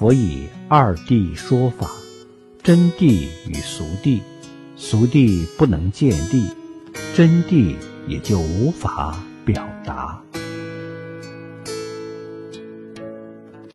佛以二谛说法，真谛与俗谛，俗谛不能见谛，真谛也就无法表达。